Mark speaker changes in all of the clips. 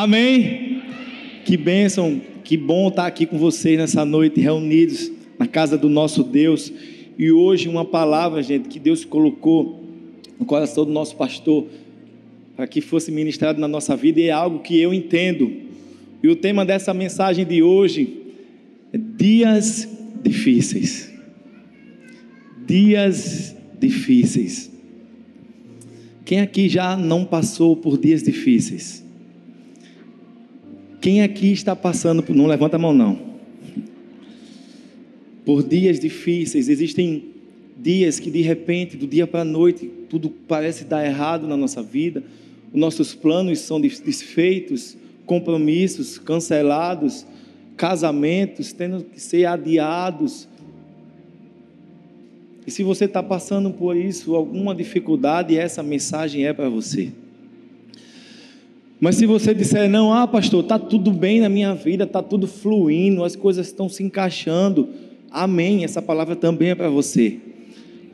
Speaker 1: Amém? Que bênção, que bom estar aqui com vocês nessa noite, reunidos na casa do nosso Deus. E hoje, uma palavra, gente, que Deus colocou no coração do nosso pastor, para que fosse ministrado na nossa vida, e é algo que eu entendo. E o tema dessa mensagem de hoje é dias difíceis. Dias difíceis. Quem aqui já não passou por dias difíceis? Quem aqui está passando por. Não levanta a mão, não. Por dias difíceis, existem dias que de repente, do dia para a noite, tudo parece dar errado na nossa vida, os nossos planos são desfeitos, compromissos cancelados, casamentos tendo que ser adiados. E se você está passando por isso, alguma dificuldade, essa mensagem é para você. Mas se você disser, não, ah, pastor, está tudo bem na minha vida, está tudo fluindo, as coisas estão se encaixando, amém, essa palavra também é para você.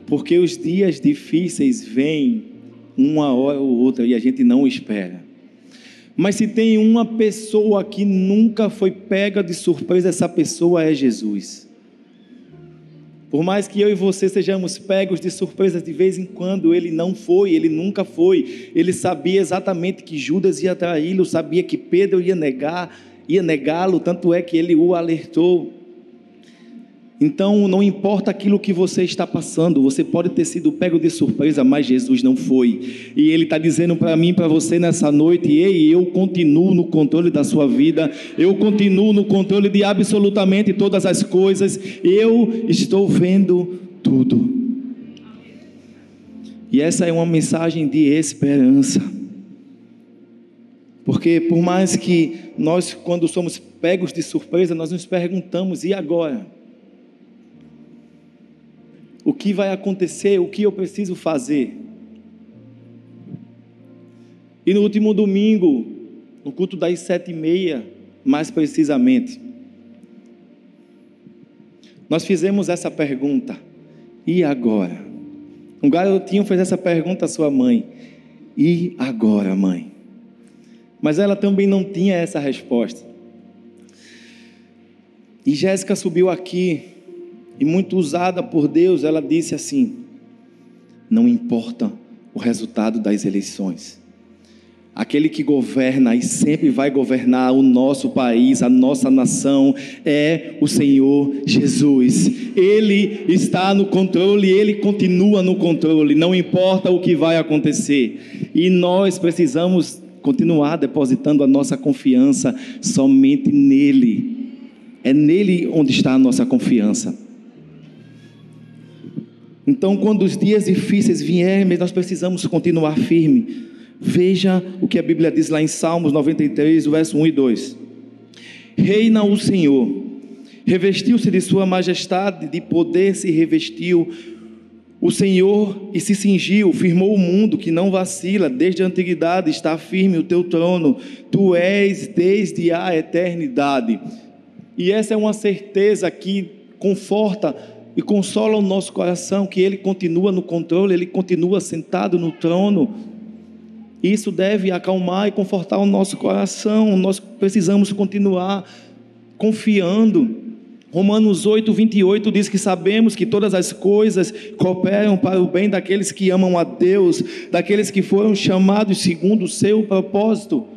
Speaker 1: Porque os dias difíceis vêm uma hora ou outra e a gente não espera. Mas se tem uma pessoa que nunca foi pega de surpresa, essa pessoa é Jesus. Por mais que eu e você sejamos pegos de surpresa de vez em quando, ele não foi, ele nunca foi. Ele sabia exatamente que Judas ia traí-lo, sabia que Pedro ia negar, ia negá-lo, tanto é que ele o alertou. Então, não importa aquilo que você está passando, você pode ter sido pego de surpresa, mas Jesus não foi. E Ele está dizendo para mim, para você nessa noite: ei, eu continuo no controle da sua vida, eu continuo no controle de absolutamente todas as coisas, eu estou vendo tudo. E essa é uma mensagem de esperança. Porque por mais que nós, quando somos pegos de surpresa, nós nos perguntamos: e agora? O que vai acontecer, o que eu preciso fazer. E no último domingo, no culto das sete e meia, mais precisamente, nós fizemos essa pergunta: e agora? Um garotinho fez essa pergunta à sua mãe: e agora, mãe? Mas ela também não tinha essa resposta. E Jéssica subiu aqui e muito usada por Deus, ela disse assim: Não importa o resultado das eleições. Aquele que governa e sempre vai governar o nosso país, a nossa nação, é o Senhor Jesus. Ele está no controle, ele continua no controle, não importa o que vai acontecer. E nós precisamos continuar depositando a nossa confiança somente nele. É nele onde está a nossa confiança. Então, quando os dias difíceis vierem, nós precisamos continuar firme. Veja o que a Bíblia diz lá em Salmos 93, verso 1 e 2. Reina o Senhor, revestiu-se de sua majestade, de poder se revestiu o Senhor e se cingiu, firmou o mundo que não vacila, desde a antiguidade está firme o teu trono, tu és desde a eternidade. E essa é uma certeza que conforta e consola o nosso coração que Ele continua no controle, Ele continua sentado no trono. Isso deve acalmar e confortar o nosso coração. Nós precisamos continuar confiando. Romanos 8, 28 diz que sabemos que todas as coisas cooperam para o bem daqueles que amam a Deus, daqueles que foram chamados segundo o seu propósito.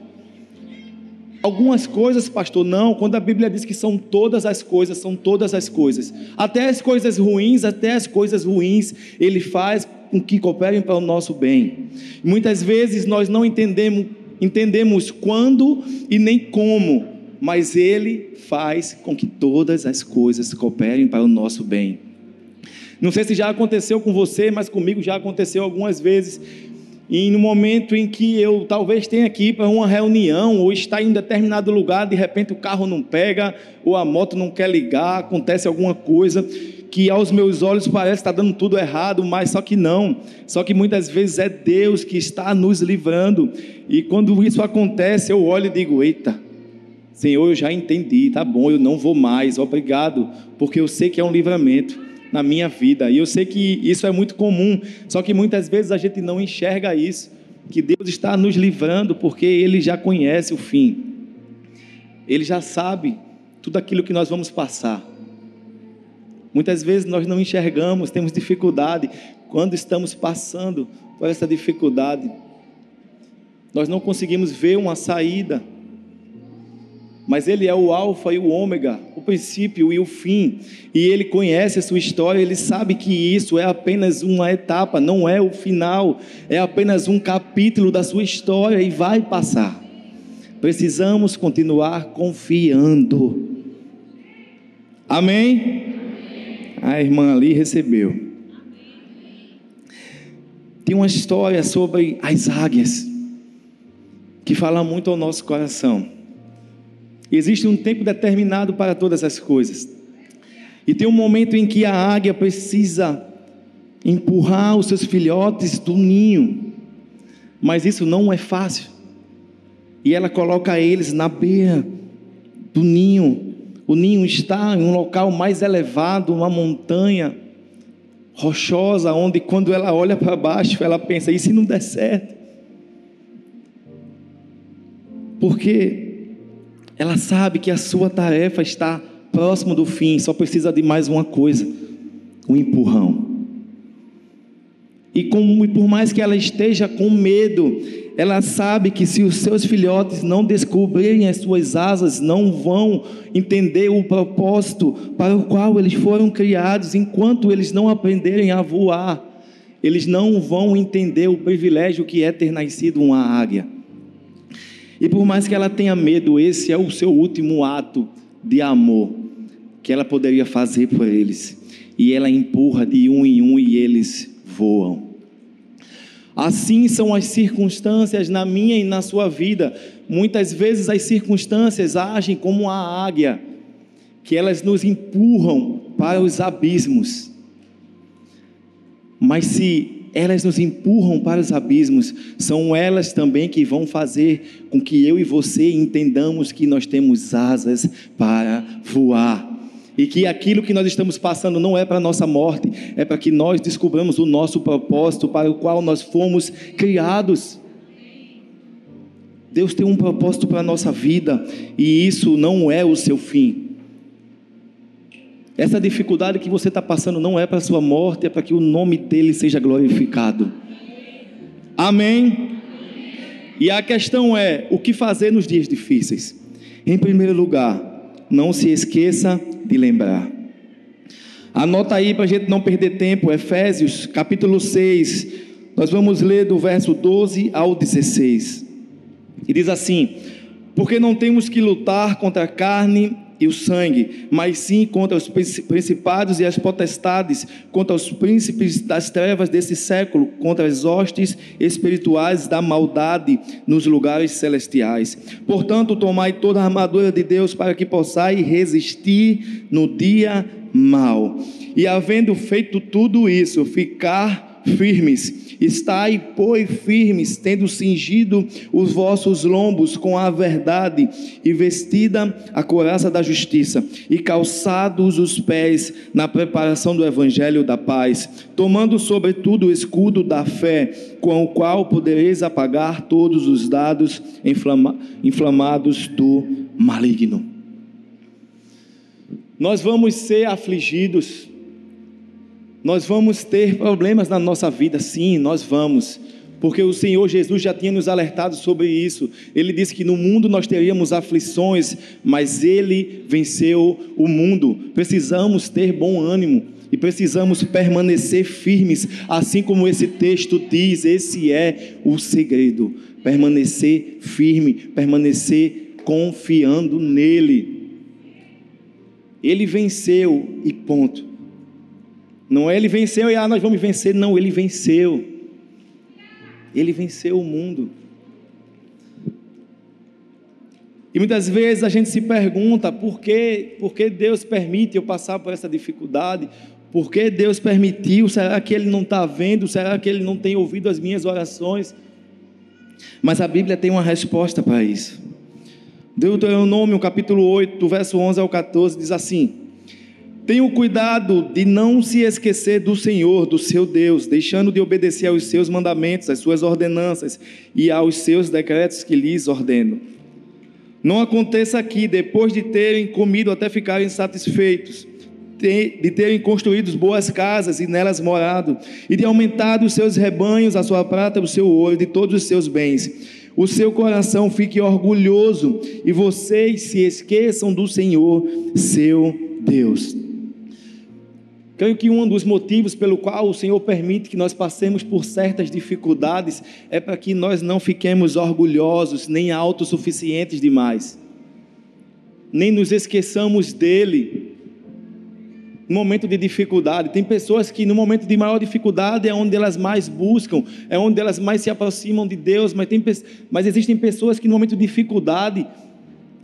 Speaker 1: Algumas coisas, pastor, não. Quando a Bíblia diz que são todas as coisas, são todas as coisas. Até as coisas ruins, até as coisas ruins, Ele faz com que cooperem para o nosso bem. Muitas vezes nós não entendemos, entendemos quando e nem como, mas Ele faz com que todas as coisas cooperem para o nosso bem. Não sei se já aconteceu com você, mas comigo já aconteceu algumas vezes e no momento em que eu talvez tenha que ir para uma reunião ou estar em determinado lugar, de repente o carro não pega, ou a moto não quer ligar, acontece alguma coisa que aos meus olhos parece estar dando tudo errado, mas só que não. Só que muitas vezes é Deus que está nos livrando. E quando isso acontece, eu olho e digo: Eita, Senhor, eu já entendi, tá bom, eu não vou mais, obrigado, porque eu sei que é um livramento na minha vida. E eu sei que isso é muito comum, só que muitas vezes a gente não enxerga isso. que Deus está nos livrando porque Ele já conhece o fim. Ele já sabe tudo aquilo que nós vamos passar. Muitas vezes nós não enxergamos, temos dificuldade quando estamos passando por essa dificuldade. Nós não conseguimos ver uma saída. Mas Ele é o Alfa e o Ômega, o princípio e o fim. E Ele conhece a sua história, Ele sabe que isso é apenas uma etapa, não é o final, é apenas um capítulo da sua história e vai passar. Precisamos continuar confiando. Amém? A irmã ali recebeu. Tem uma história sobre as águias que fala muito ao nosso coração. Existe um tempo determinado para todas as coisas. E tem um momento em que a águia precisa empurrar os seus filhotes do ninho. Mas isso não é fácil. E ela coloca eles na beira do ninho. O ninho está em um local mais elevado, uma montanha rochosa, onde quando ela olha para baixo, ela pensa: e se não der certo? Porque ela sabe que a sua tarefa está próximo do fim, só precisa de mais uma coisa: um empurrão. E como, por mais que ela esteja com medo, ela sabe que se os seus filhotes não descobrirem as suas asas, não vão entender o propósito para o qual eles foram criados, enquanto eles não aprenderem a voar, eles não vão entender o privilégio que é ter nascido uma águia. E por mais que ela tenha medo, esse é o seu último ato de amor que ela poderia fazer por eles. E ela empurra de um em um e eles voam. Assim são as circunstâncias na minha e na sua vida. Muitas vezes as circunstâncias agem como a águia, que elas nos empurram para os abismos. Mas se elas nos empurram para os abismos, são elas também que vão fazer com que eu e você entendamos que nós temos asas para voar. E que aquilo que nós estamos passando não é para a nossa morte, é para que nós descobramos o nosso propósito para o qual nós fomos criados. Deus tem um propósito para a nossa vida, e isso não é o seu fim. Essa dificuldade que você está passando não é para a sua morte, é para que o nome dele seja glorificado. Amém? E a questão é: o que fazer nos dias difíceis? Em primeiro lugar, não se esqueça de lembrar. Anota aí para a gente não perder tempo, Efésios capítulo 6, nós vamos ler do verso 12 ao 16. E diz assim: Porque não temos que lutar contra a carne e o sangue, mas sim contra os principados e as potestades, contra os príncipes das trevas desse século, contra as hostes espirituais da maldade nos lugares celestiais. Portanto, tomai toda a armadura de Deus para que possais resistir no dia mal. E havendo feito tudo isso, ficar firmes Estai, pois, firmes, tendo cingido os vossos lombos com a verdade, e vestida a couraça da justiça, e calçados os pés na preparação do evangelho da paz, tomando sobretudo o escudo da fé, com o qual podereis apagar todos os dados inflama inflamados do maligno. Nós vamos ser afligidos, nós vamos ter problemas na nossa vida, sim, nós vamos, porque o Senhor Jesus já tinha nos alertado sobre isso. Ele disse que no mundo nós teríamos aflições, mas Ele venceu o mundo. Precisamos ter bom ânimo e precisamos permanecer firmes, assim como esse texto diz. Esse é o segredo: permanecer firme, permanecer confiando nele. Ele venceu e ponto. Não é ele venceu e ah, nós vamos vencer. Não, ele venceu. Ele venceu o mundo. E muitas vezes a gente se pergunta por que, por que Deus permite eu passar por essa dificuldade? Por que Deus permitiu? Será que Ele não está vendo? Será que Ele não tem ouvido as minhas orações? Mas a Bíblia tem uma resposta para isso. Deuteronômio capítulo 8, do verso 11 ao 14, diz assim: Tenha o cuidado de não se esquecer do Senhor, do seu Deus, deixando de obedecer aos seus mandamentos, às suas ordenanças e aos seus decretos que lhes ordeno. Não aconteça aqui, depois de terem comido até ficarem satisfeitos, de terem construído boas casas e nelas morado, e de aumentar os seus rebanhos, a sua prata, o seu ouro, de todos os seus bens. O seu coração fique orgulhoso e vocês se esqueçam do Senhor, seu Deus. Creio que um dos motivos pelo qual o Senhor permite que nós passemos por certas dificuldades é para que nós não fiquemos orgulhosos, nem autossuficientes demais, nem nos esqueçamos dele. No momento de dificuldade, tem pessoas que no momento de maior dificuldade é onde elas mais buscam, é onde elas mais se aproximam de Deus, mas, tem, mas existem pessoas que no momento de dificuldade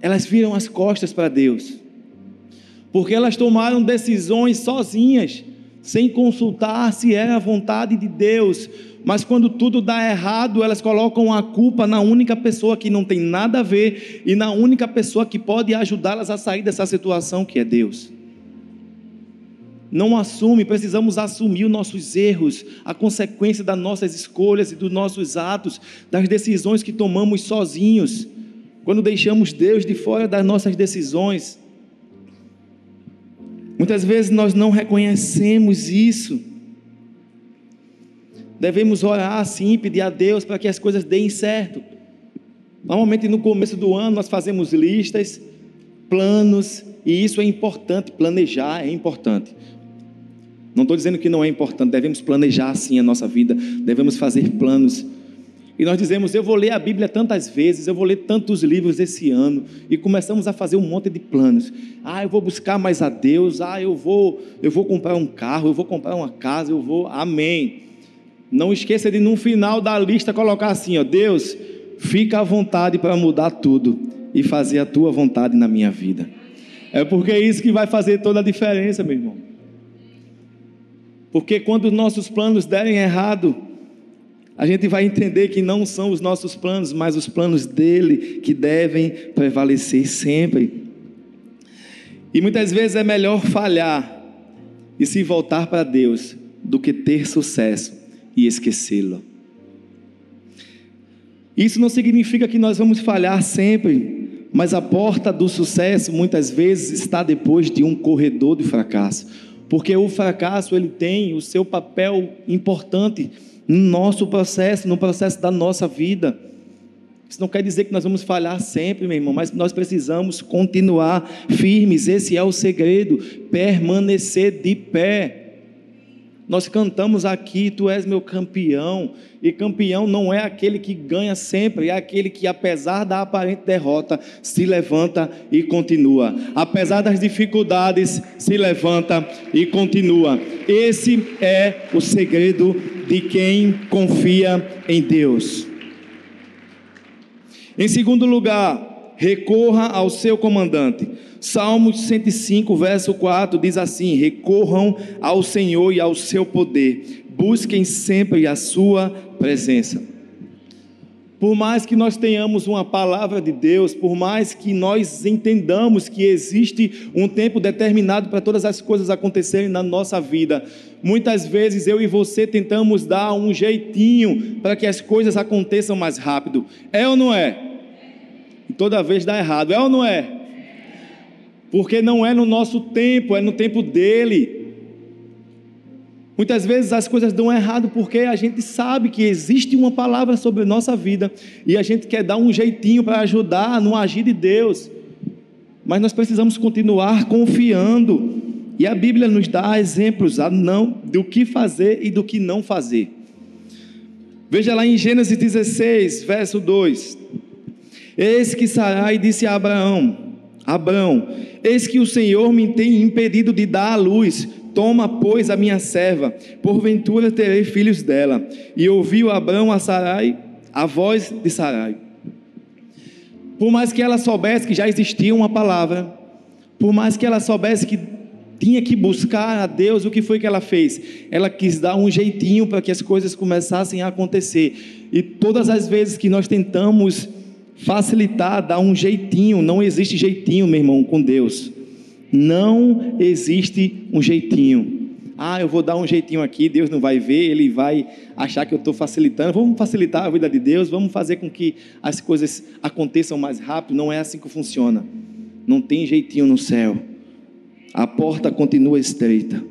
Speaker 1: elas viram as costas para Deus porque elas tomaram decisões sozinhas, sem consultar se era a vontade de Deus. Mas quando tudo dá errado, elas colocam a culpa na única pessoa que não tem nada a ver e na única pessoa que pode ajudá-las a sair dessa situação, que é Deus. Não assume, precisamos assumir os nossos erros, a consequência das nossas escolhas e dos nossos atos, das decisões que tomamos sozinhos, quando deixamos Deus de fora das nossas decisões. Muitas vezes nós não reconhecemos isso. Devemos orar assim, pedir a Deus para que as coisas deem certo. Normalmente no começo do ano nós fazemos listas, planos, e isso é importante, planejar é importante. Não estou dizendo que não é importante, devemos planejar sim a nossa vida, devemos fazer planos e nós dizemos: Eu vou ler a Bíblia tantas vezes, eu vou ler tantos livros esse ano. E começamos a fazer um monte de planos. Ah, eu vou buscar mais a Deus. Ah, eu vou, eu vou comprar um carro, eu vou comprar uma casa, eu vou. Amém. Não esqueça de no final da lista colocar assim: ó, Deus, fica à vontade para mudar tudo e fazer a tua vontade na minha vida. É porque é isso que vai fazer toda a diferença, meu irmão. Porque quando os nossos planos derem errado, a gente vai entender que não são os nossos planos, mas os planos dele que devem prevalecer sempre. E muitas vezes é melhor falhar e se voltar para Deus do que ter sucesso e esquecê-lo. Isso não significa que nós vamos falhar sempre, mas a porta do sucesso muitas vezes está depois de um corredor de fracasso, porque o fracasso ele tem o seu papel importante no nosso processo, no processo da nossa vida. Isso não quer dizer que nós vamos falhar sempre, meu irmão, mas nós precisamos continuar firmes. Esse é o segredo, permanecer de pé. Nós cantamos aqui, tu és meu campeão, e campeão não é aquele que ganha sempre, é aquele que, apesar da aparente derrota, se levanta e continua. Apesar das dificuldades, se levanta e continua. Esse é o segredo de quem confia em Deus. Em segundo lugar, recorra ao seu comandante. Salmos 105, verso 4 diz assim: Recorram ao Senhor e ao seu poder, busquem sempre a sua presença. Por mais que nós tenhamos uma palavra de Deus, por mais que nós entendamos que existe um tempo determinado para todas as coisas acontecerem na nossa vida, muitas vezes eu e você tentamos dar um jeitinho para que as coisas aconteçam mais rápido. É ou não é? Toda vez dá errado. É ou não é? porque não é no nosso tempo, é no tempo dele. Muitas vezes as coisas dão errado porque a gente sabe que existe uma palavra sobre a nossa vida e a gente quer dar um jeitinho para ajudar no agir de Deus. Mas nós precisamos continuar confiando. E a Bíblia nos dá exemplos não do que fazer e do que não fazer. Veja lá em Gênesis 16, verso 2. Eis que Sarai disse a Abraão: Abraão, eis que o Senhor me tem impedido de dar à luz. Toma, pois, a minha serva, porventura terei filhos dela. E ouviu Abraão a Sarai, a voz de Sarai. Por mais que ela soubesse que já existia uma palavra, por mais que ela soubesse que tinha que buscar a Deus, o que foi que ela fez? Ela quis dar um jeitinho para que as coisas começassem a acontecer. E todas as vezes que nós tentamos facilitar, dar um jeitinho. Não existe jeitinho, meu irmão, com Deus. Não existe um jeitinho. Ah, eu vou dar um jeitinho aqui, Deus não vai ver, Ele vai achar que eu estou facilitando. Vamos facilitar a vida de Deus, vamos fazer com que as coisas aconteçam mais rápido. Não é assim que funciona. Não tem jeitinho no céu. A porta continua estreita.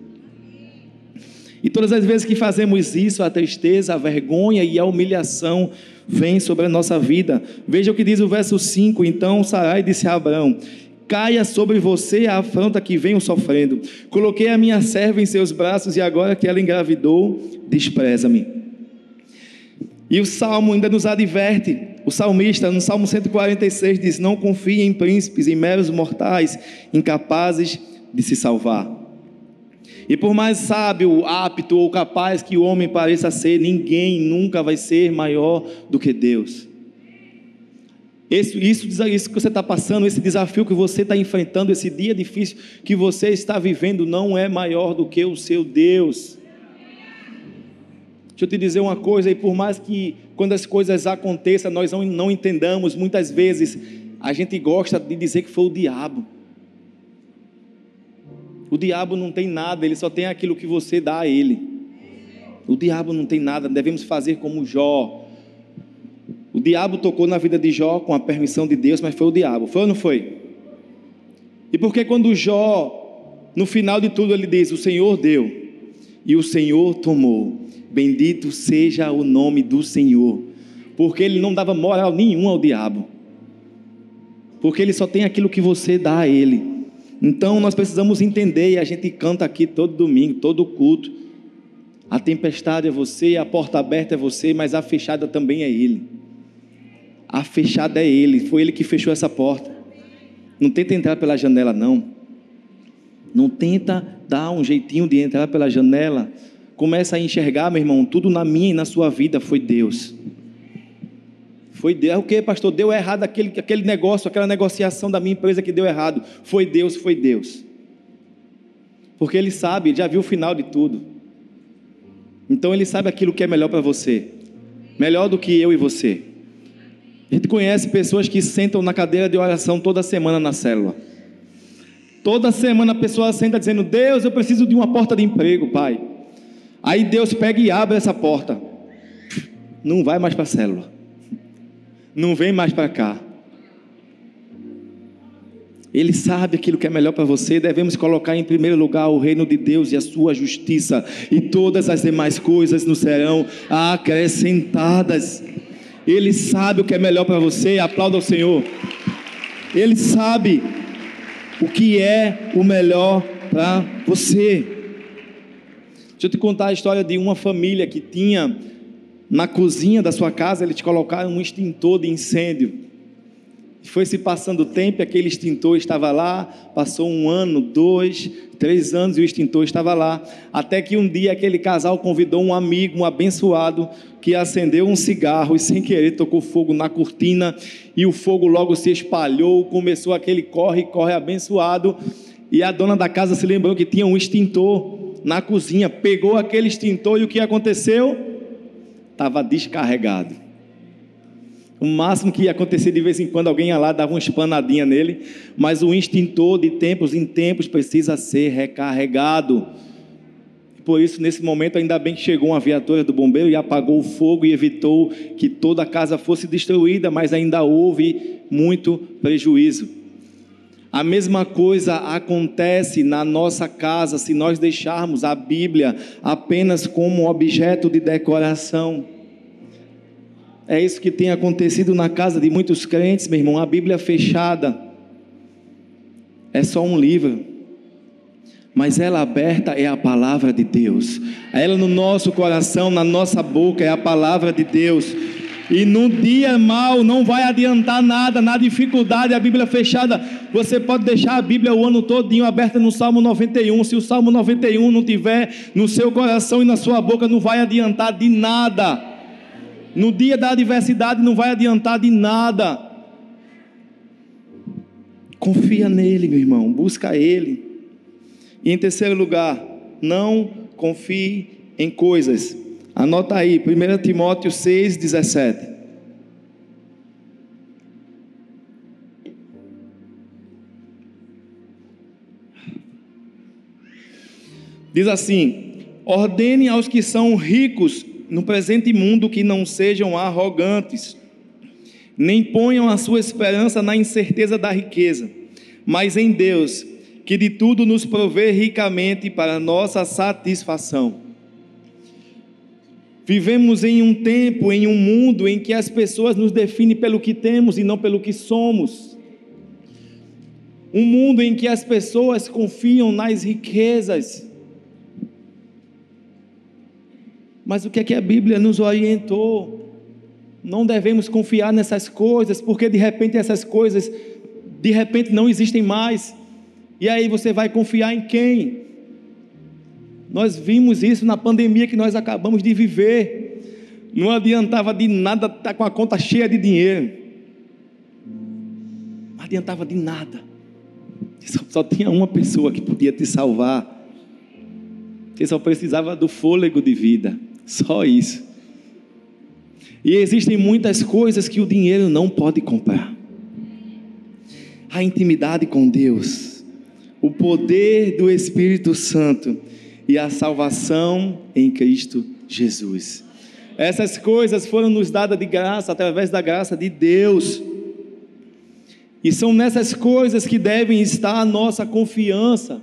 Speaker 1: E todas as vezes que fazemos isso, a tristeza, a vergonha e a humilhação vêm sobre a nossa vida. Veja o que diz o verso 5: Então Sarai disse a Abraão: Caia sobre você a afronta que venho sofrendo. Coloquei a minha serva em seus braços e agora que ela engravidou, despreza-me. E o salmo ainda nos adverte. O salmista, no Salmo 146, diz: Não confie em príncipes, em meros mortais, incapazes de se salvar. E por mais sábio, apto ou capaz que o homem pareça ser, ninguém nunca vai ser maior do que Deus. Isso, isso, que você está passando, esse desafio que você está enfrentando, esse dia difícil que você está vivendo, não é maior do que o seu Deus. Deixa eu te dizer uma coisa, e por mais que quando as coisas aconteçam, nós não, não entendamos, muitas vezes a gente gosta de dizer que foi o diabo. O diabo não tem nada, ele só tem aquilo que você dá a ele. O diabo não tem nada, devemos fazer como Jó. O diabo tocou na vida de Jó com a permissão de Deus, mas foi o diabo, foi ou não foi? E porque quando Jó, no final de tudo, ele diz: O Senhor deu e o Senhor tomou, bendito seja o nome do Senhor, porque ele não dava moral nenhuma ao diabo, porque ele só tem aquilo que você dá a ele. Então nós precisamos entender, e a gente canta aqui todo domingo, todo culto. A tempestade é você, a porta aberta é você, mas a fechada também é Ele. A fechada é Ele, foi Ele que fechou essa porta. Não tenta entrar pela janela, não. Não tenta dar um jeitinho de entrar pela janela. Começa a enxergar, meu irmão, tudo na minha e na sua vida foi Deus. Foi Deus. É o que, pastor? Deu errado aquele, aquele negócio, aquela negociação da minha empresa que deu errado. Foi Deus, foi Deus. Porque Ele sabe, já viu o final de tudo. Então Ele sabe aquilo que é melhor para você. Melhor do que eu e você. A gente conhece pessoas que sentam na cadeira de oração toda semana na célula. Toda semana a pessoa senta dizendo: Deus, eu preciso de uma porta de emprego, Pai. Aí Deus pega e abre essa porta. Não vai mais para a célula não vem mais para cá. Ele sabe aquilo que é melhor para você. Devemos colocar em primeiro lugar o reino de Deus e a sua justiça, e todas as demais coisas nos serão acrescentadas. Ele sabe o que é melhor para você. Aplauda o Senhor. Ele sabe o que é o melhor para você. Deixa eu te contar a história de uma família que tinha na cozinha da sua casa, eles colocaram um extintor de incêndio. Foi se passando o tempo, aquele extintor estava lá, passou um ano, dois, três anos e o extintor estava lá. Até que um dia aquele casal convidou um amigo, um abençoado, que acendeu um cigarro e sem querer tocou fogo na cortina e o fogo logo se espalhou, começou aquele corre, corre abençoado. E a dona da casa se lembrou que tinha um extintor na cozinha, pegou aquele extintor e o que aconteceu? Estava descarregado. O máximo que ia acontecer de vez em quando alguém ia lá, dava uma espanadinha nele, mas o extintor de tempos em tempos precisa ser recarregado. Por isso, nesse momento, ainda bem que chegou uma viatura do bombeiro e apagou o fogo e evitou que toda a casa fosse destruída, mas ainda houve muito prejuízo. A mesma coisa acontece na nossa casa se nós deixarmos a Bíblia apenas como objeto de decoração. É isso que tem acontecido na casa de muitos crentes, meu irmão. A Bíblia fechada é só um livro, mas ela aberta é a palavra de Deus. Ela no nosso coração, na nossa boca é a palavra de Deus. E no dia mal não vai adiantar nada, na dificuldade, a Bíblia fechada, você pode deixar a Bíblia o ano todinho aberta no Salmo 91. Se o Salmo 91 não tiver no seu coração e na sua boca, não vai adiantar de nada. No dia da adversidade não vai adiantar de nada. Confia nele, meu irmão, busca ele. E em terceiro lugar, não confie em coisas Anota aí, 1 Timóteo 6, 17. Diz assim: ordene aos que são ricos no presente mundo que não sejam arrogantes, nem ponham a sua esperança na incerteza da riqueza, mas em Deus, que de tudo nos provê ricamente para nossa satisfação. Vivemos em um tempo, em um mundo em que as pessoas nos definem pelo que temos e não pelo que somos. Um mundo em que as pessoas confiam nas riquezas. Mas o que é que a Bíblia nos orientou? Não devemos confiar nessas coisas, porque de repente essas coisas de repente não existem mais. E aí você vai confiar em quem? Nós vimos isso na pandemia que nós acabamos de viver. Não adiantava de nada estar com a conta cheia de dinheiro. Não adiantava de nada. Só, só tinha uma pessoa que podia te salvar. Você só precisava do fôlego de vida. Só isso. E existem muitas coisas que o dinheiro não pode comprar. A intimidade com Deus, o poder do Espírito Santo e a salvação em Cristo Jesus. Essas coisas foram nos dadas de graça, através da graça de Deus. E são nessas coisas que devem estar a nossa confiança.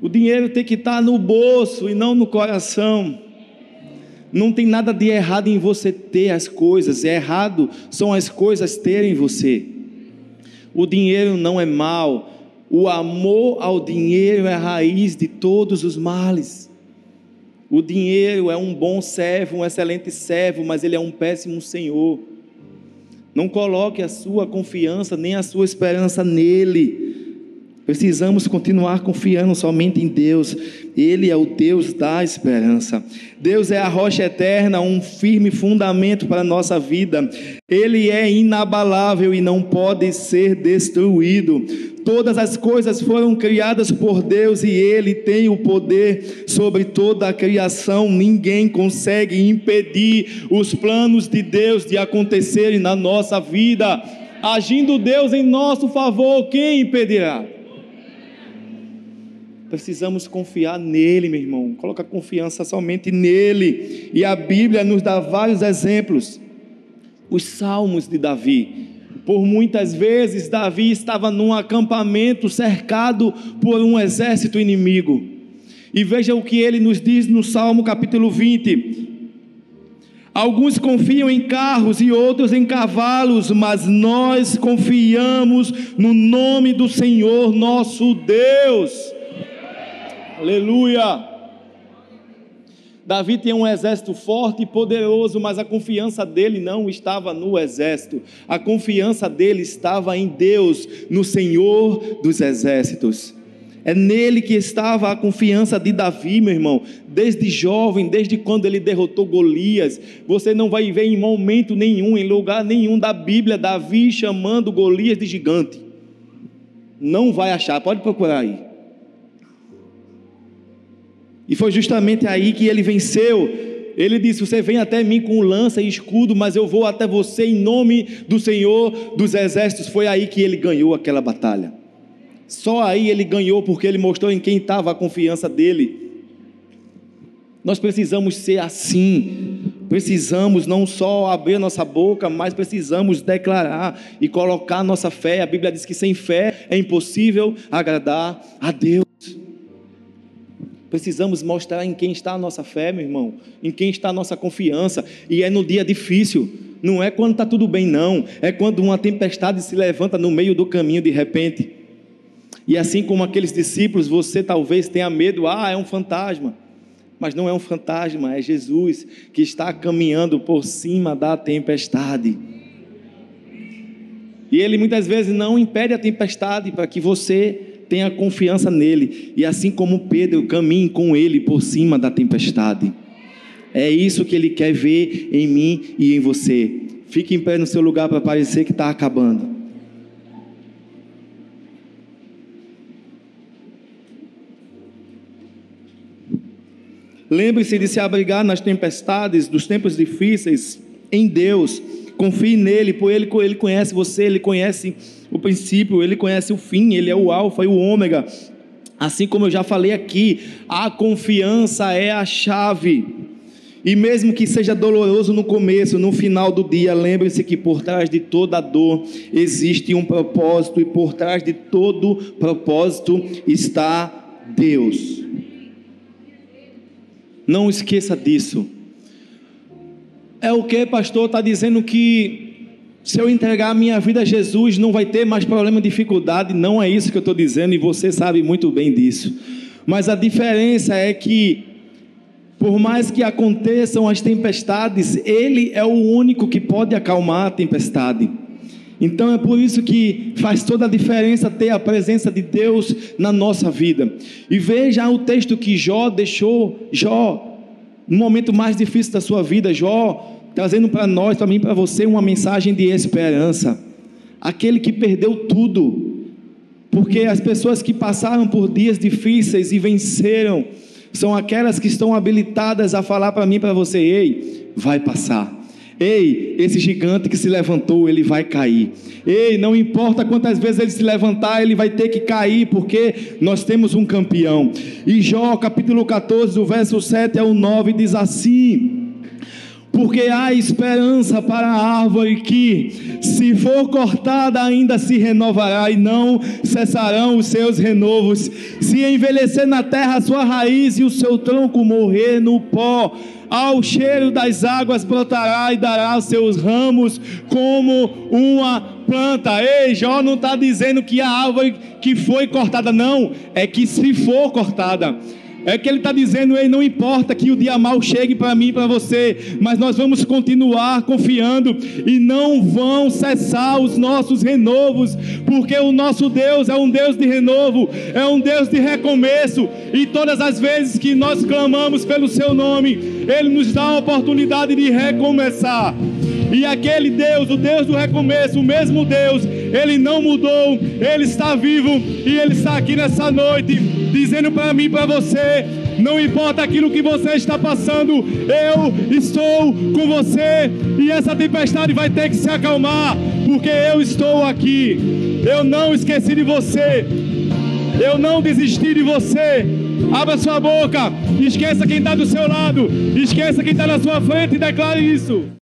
Speaker 1: O dinheiro tem que estar no bolso e não no coração. Não tem nada de errado em você ter as coisas, é errado são as coisas terem você. O dinheiro não é mal, o amor ao dinheiro é a raiz de todos os males. O dinheiro é um bom servo, um excelente servo, mas ele é um péssimo senhor. Não coloque a sua confiança nem a sua esperança nele. Precisamos continuar confiando somente em Deus. Ele é o Deus da esperança. Deus é a rocha eterna, um firme fundamento para a nossa vida. Ele é inabalável e não pode ser destruído. Todas as coisas foram criadas por Deus e Ele tem o poder sobre toda a criação. Ninguém consegue impedir os planos de Deus de acontecerem na nossa vida. Agindo Deus em nosso favor, quem impedirá? Precisamos confiar nele, meu irmão. Coloca confiança somente nele. E a Bíblia nos dá vários exemplos. Os salmos de Davi. Por muitas vezes, Davi estava num acampamento cercado por um exército inimigo. E veja o que ele nos diz no Salmo capítulo 20. Alguns confiam em carros e outros em cavalos, mas nós confiamos no nome do Senhor nosso Deus. Aleluia! Davi tinha um exército forte e poderoso, mas a confiança dele não estava no exército, a confiança dele estava em Deus, no Senhor dos exércitos. É nele que estava a confiança de Davi, meu irmão, desde jovem, desde quando ele derrotou Golias. Você não vai ver em momento nenhum, em lugar nenhum da Bíblia, Davi chamando Golias de gigante. Não vai achar, pode procurar aí. E foi justamente aí que ele venceu. Ele disse: Você vem até mim com lança e escudo, mas eu vou até você em nome do Senhor dos Exércitos. Foi aí que ele ganhou aquela batalha. Só aí ele ganhou, porque ele mostrou em quem estava a confiança dele. Nós precisamos ser assim. Precisamos não só abrir nossa boca, mas precisamos declarar e colocar nossa fé. A Bíblia diz que sem fé é impossível agradar a Deus. Precisamos mostrar em quem está a nossa fé, meu irmão, em quem está a nossa confiança, e é no dia difícil, não é quando está tudo bem, não, é quando uma tempestade se levanta no meio do caminho de repente. E assim como aqueles discípulos, você talvez tenha medo, ah, é um fantasma. Mas não é um fantasma, é Jesus que está caminhando por cima da tempestade. E ele muitas vezes não impede a tempestade para que você tenha confiança nele, e assim como Pedro, caminhe com ele por cima da tempestade. É isso que ele quer ver em mim e em você. Fique em pé no seu lugar para parecer que está acabando. Lembre-se de se abrigar nas tempestades, dos tempos difíceis, em Deus. Confie nele, por ele, ele conhece você, ele conhece o princípio, ele conhece o fim, ele é o alfa e o ômega. Assim como eu já falei aqui, a confiança é a chave. E mesmo que seja doloroso no começo, no final do dia, lembre-se que por trás de toda dor existe um propósito, e por trás de todo propósito está Deus. Não esqueça disso. É o que, pastor? Está dizendo que se eu entregar a minha vida a Jesus, não vai ter mais problema, dificuldade. Não é isso que eu estou dizendo e você sabe muito bem disso. Mas a diferença é que, por mais que aconteçam as tempestades, Ele é o único que pode acalmar a tempestade. Então é por isso que faz toda a diferença ter a presença de Deus na nossa vida. E veja o texto que Jó deixou, Jó, no momento mais difícil da sua vida, Jó trazendo para nós, para mim, para você, uma mensagem de esperança. Aquele que perdeu tudo, porque as pessoas que passaram por dias difíceis e venceram, são aquelas que estão habilitadas a falar para mim, para você: ei, vai passar. Ei, esse gigante que se levantou, ele vai cair. Ei, não importa quantas vezes ele se levantar, ele vai ter que cair, porque nós temos um campeão. E Jó, capítulo 14, do verso 7 ao 9, diz assim: porque há esperança para a árvore que, se for cortada, ainda se renovará e não cessarão os seus renovos. Se envelhecer na terra a sua raiz e o seu tronco morrer no pó, ao cheiro das águas brotará e dará seus ramos como uma planta. Ei, Jó não está dizendo que a árvore que foi cortada, não, é que se for cortada. É que ele está dizendo, ei, não importa que o dia mal chegue para mim e para você, mas nós vamos continuar confiando e não vão cessar os nossos renovos, porque o nosso Deus é um Deus de renovo, é um Deus de recomeço, e todas as vezes que nós clamamos pelo seu nome, ele nos dá a oportunidade de recomeçar. E aquele Deus, o Deus do recomeço, o mesmo Deus, ele não mudou, ele está vivo e ele está aqui nessa noite dizendo para mim, para você, não importa aquilo que você está passando, eu estou com você e essa tempestade vai ter que se acalmar, porque eu estou aqui. Eu não esqueci de você. Eu não desisti de você. Abra sua boca, esqueça quem está do seu lado, esqueça quem está na sua frente e declare isso.